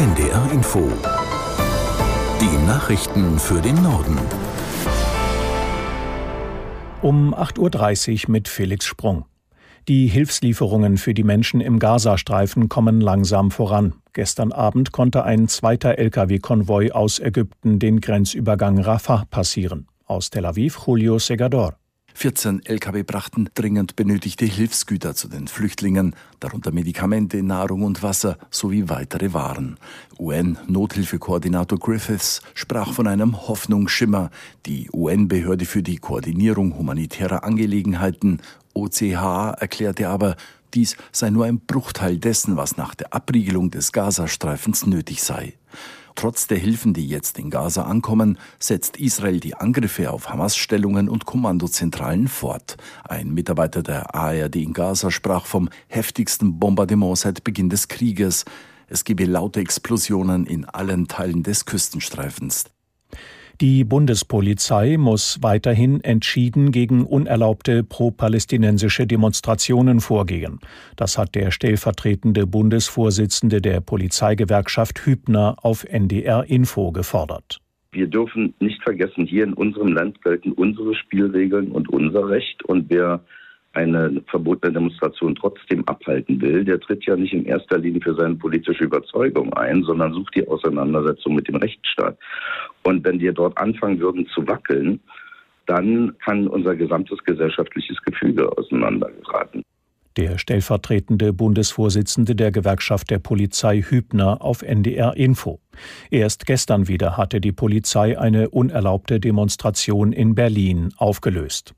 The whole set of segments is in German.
NDR Info. Die Nachrichten für den Norden. Um 8.30 Uhr mit Felix Sprung. Die Hilfslieferungen für die Menschen im Gazastreifen kommen langsam voran. Gestern Abend konnte ein zweiter Lkw-Konvoi aus Ägypten den Grenzübergang Rafah passieren. Aus Tel Aviv Julio Segador. 14 Lkw brachten dringend benötigte Hilfsgüter zu den Flüchtlingen, darunter Medikamente, Nahrung und Wasser sowie weitere Waren. UN-Nothilfekoordinator Griffiths sprach von einem Hoffnungsschimmer. Die UN-Behörde für die Koordinierung humanitärer Angelegenheiten, OCH, erklärte aber, dies sei nur ein Bruchteil dessen, was nach der Abriegelung des Gazastreifens nötig sei. Trotz der Hilfen, die jetzt in Gaza ankommen, setzt Israel die Angriffe auf Hamas-Stellungen und Kommandozentralen fort. Ein Mitarbeiter der ARD in Gaza sprach vom heftigsten Bombardement seit Beginn des Krieges. Es gebe laute Explosionen in allen Teilen des Küstenstreifens. Die Bundespolizei muss weiterhin entschieden gegen unerlaubte pro-palästinensische Demonstrationen vorgehen. Das hat der stellvertretende Bundesvorsitzende der Polizeigewerkschaft Hübner auf NDR Info gefordert. Wir dürfen nicht vergessen, hier in unserem Land gelten unsere Spielregeln und unser Recht. Und wer eine verbotene Demonstration trotzdem abhalten will, der tritt ja nicht in erster Linie für seine politische Überzeugung ein, sondern sucht die Auseinandersetzung mit dem Rechtsstaat. Und wenn wir dort anfangen würden zu wackeln, dann kann unser gesamtes gesellschaftliches Gefüge auseinandergeraten. Der stellvertretende Bundesvorsitzende der Gewerkschaft der Polizei Hübner auf NDR Info. Erst gestern wieder hatte die Polizei eine unerlaubte Demonstration in Berlin aufgelöst.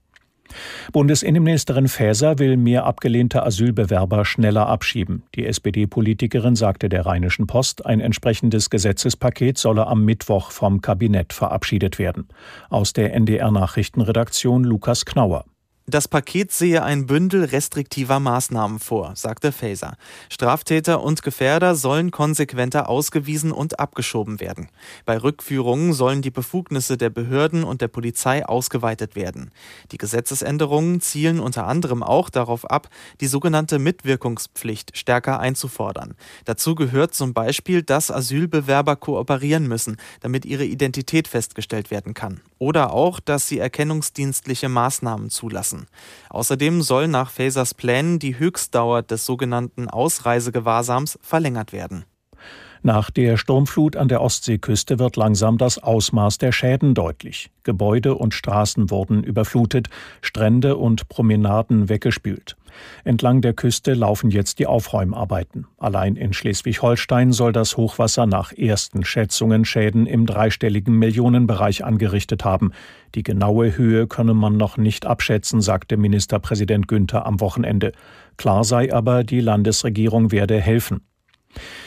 Bundesinnenministerin Faeser will mehr abgelehnte Asylbewerber schneller abschieben. Die SPD-Politikerin sagte der Rheinischen Post, ein entsprechendes Gesetzespaket solle am Mittwoch vom Kabinett verabschiedet werden. Aus der NDR Nachrichtenredaktion Lukas Knauer. Das Paket sehe ein Bündel restriktiver Maßnahmen vor, sagte Faeser. Straftäter und Gefährder sollen konsequenter ausgewiesen und abgeschoben werden. Bei Rückführungen sollen die Befugnisse der Behörden und der Polizei ausgeweitet werden. Die Gesetzesänderungen zielen unter anderem auch darauf ab, die sogenannte Mitwirkungspflicht stärker einzufordern. Dazu gehört zum Beispiel, dass Asylbewerber kooperieren müssen, damit ihre Identität festgestellt werden kann. Oder auch, dass sie erkennungsdienstliche Maßnahmen zulassen lassen. Außerdem soll nach Fasers Plänen die Höchstdauer des sogenannten Ausreisegewahrsams verlängert werden. Nach der Sturmflut an der Ostseeküste wird langsam das Ausmaß der Schäden deutlich. Gebäude und Straßen wurden überflutet, Strände und Promenaden weggespült. Entlang der Küste laufen jetzt die Aufräumarbeiten. Allein in Schleswig-Holstein soll das Hochwasser nach ersten Schätzungen Schäden im dreistelligen Millionenbereich angerichtet haben. Die genaue Höhe könne man noch nicht abschätzen, sagte Ministerpräsident Günther am Wochenende. Klar sei aber, die Landesregierung werde helfen.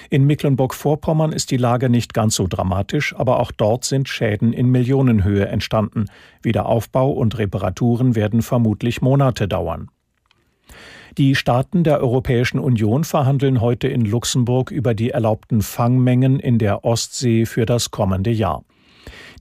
In Mecklenburg-Vorpommern ist die Lage nicht ganz so dramatisch, aber auch dort sind Schäden in Millionenhöhe entstanden. Wiederaufbau und Reparaturen werden vermutlich Monate dauern. Die Staaten der Europäischen Union verhandeln heute in Luxemburg über die erlaubten Fangmengen in der Ostsee für das kommende Jahr.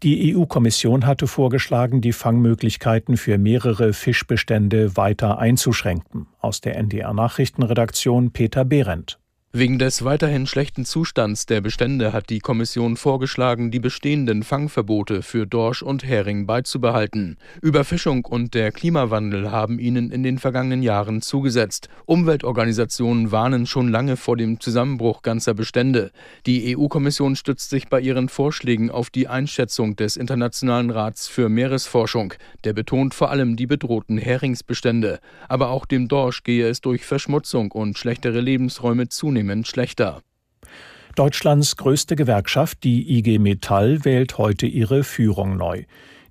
Die EU-Kommission hatte vorgeschlagen, die Fangmöglichkeiten für mehrere Fischbestände weiter einzuschränken. Aus der NDR Nachrichtenredaktion Peter Behrendt. Wegen des weiterhin schlechten Zustands der Bestände hat die Kommission vorgeschlagen, die bestehenden Fangverbote für Dorsch und Hering beizubehalten. Überfischung und der Klimawandel haben ihnen in den vergangenen Jahren zugesetzt. Umweltorganisationen warnen schon lange vor dem Zusammenbruch ganzer Bestände. Die EU-Kommission stützt sich bei ihren Vorschlägen auf die Einschätzung des Internationalen Rats für Meeresforschung. Der betont vor allem die bedrohten Heringsbestände. Aber auch dem Dorsch gehe es durch Verschmutzung und schlechtere Lebensräume zunehmend zunehmend schlechter. Deutschlands größte Gewerkschaft, die IG Metall, wählt heute ihre Führung neu.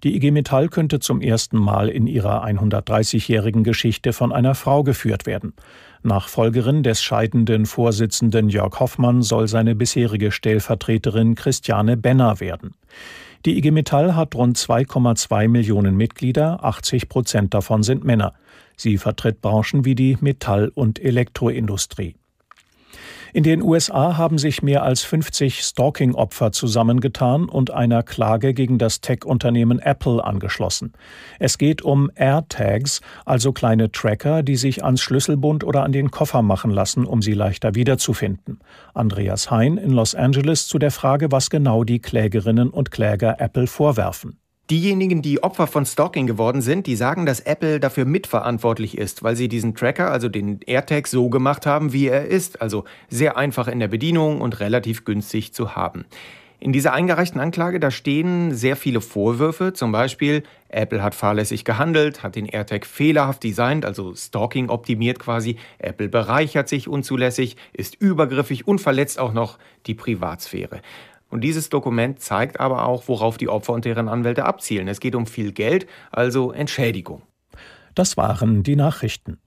Die IG Metall könnte zum ersten Mal in ihrer 130-jährigen Geschichte von einer Frau geführt werden. Nachfolgerin des scheidenden Vorsitzenden Jörg Hoffmann soll seine bisherige Stellvertreterin Christiane Benner werden. Die IG Metall hat rund 2,2 Millionen Mitglieder, 80 Prozent davon sind Männer. Sie vertritt Branchen wie die Metall- und Elektroindustrie. In den USA haben sich mehr als 50 Stalking-Opfer zusammengetan und einer Klage gegen das Tech-Unternehmen Apple angeschlossen. Es geht um AirTags, also kleine Tracker, die sich ans Schlüsselbund oder an den Koffer machen lassen, um sie leichter wiederzufinden. Andreas Hein in Los Angeles zu der Frage, was genau die Klägerinnen und Kläger Apple vorwerfen. Diejenigen, die Opfer von Stalking geworden sind, die sagen, dass Apple dafür mitverantwortlich ist, weil sie diesen Tracker, also den AirTag, so gemacht haben, wie er ist, also sehr einfach in der Bedienung und relativ günstig zu haben. In dieser eingereichten Anklage, da stehen sehr viele Vorwürfe, zum Beispiel, Apple hat fahrlässig gehandelt, hat den AirTag fehlerhaft designt, also Stalking optimiert quasi, Apple bereichert sich unzulässig, ist übergriffig und verletzt auch noch die Privatsphäre. Und dieses Dokument zeigt aber auch, worauf die Opfer und deren Anwälte abzielen. Es geht um viel Geld, also Entschädigung. Das waren die Nachrichten.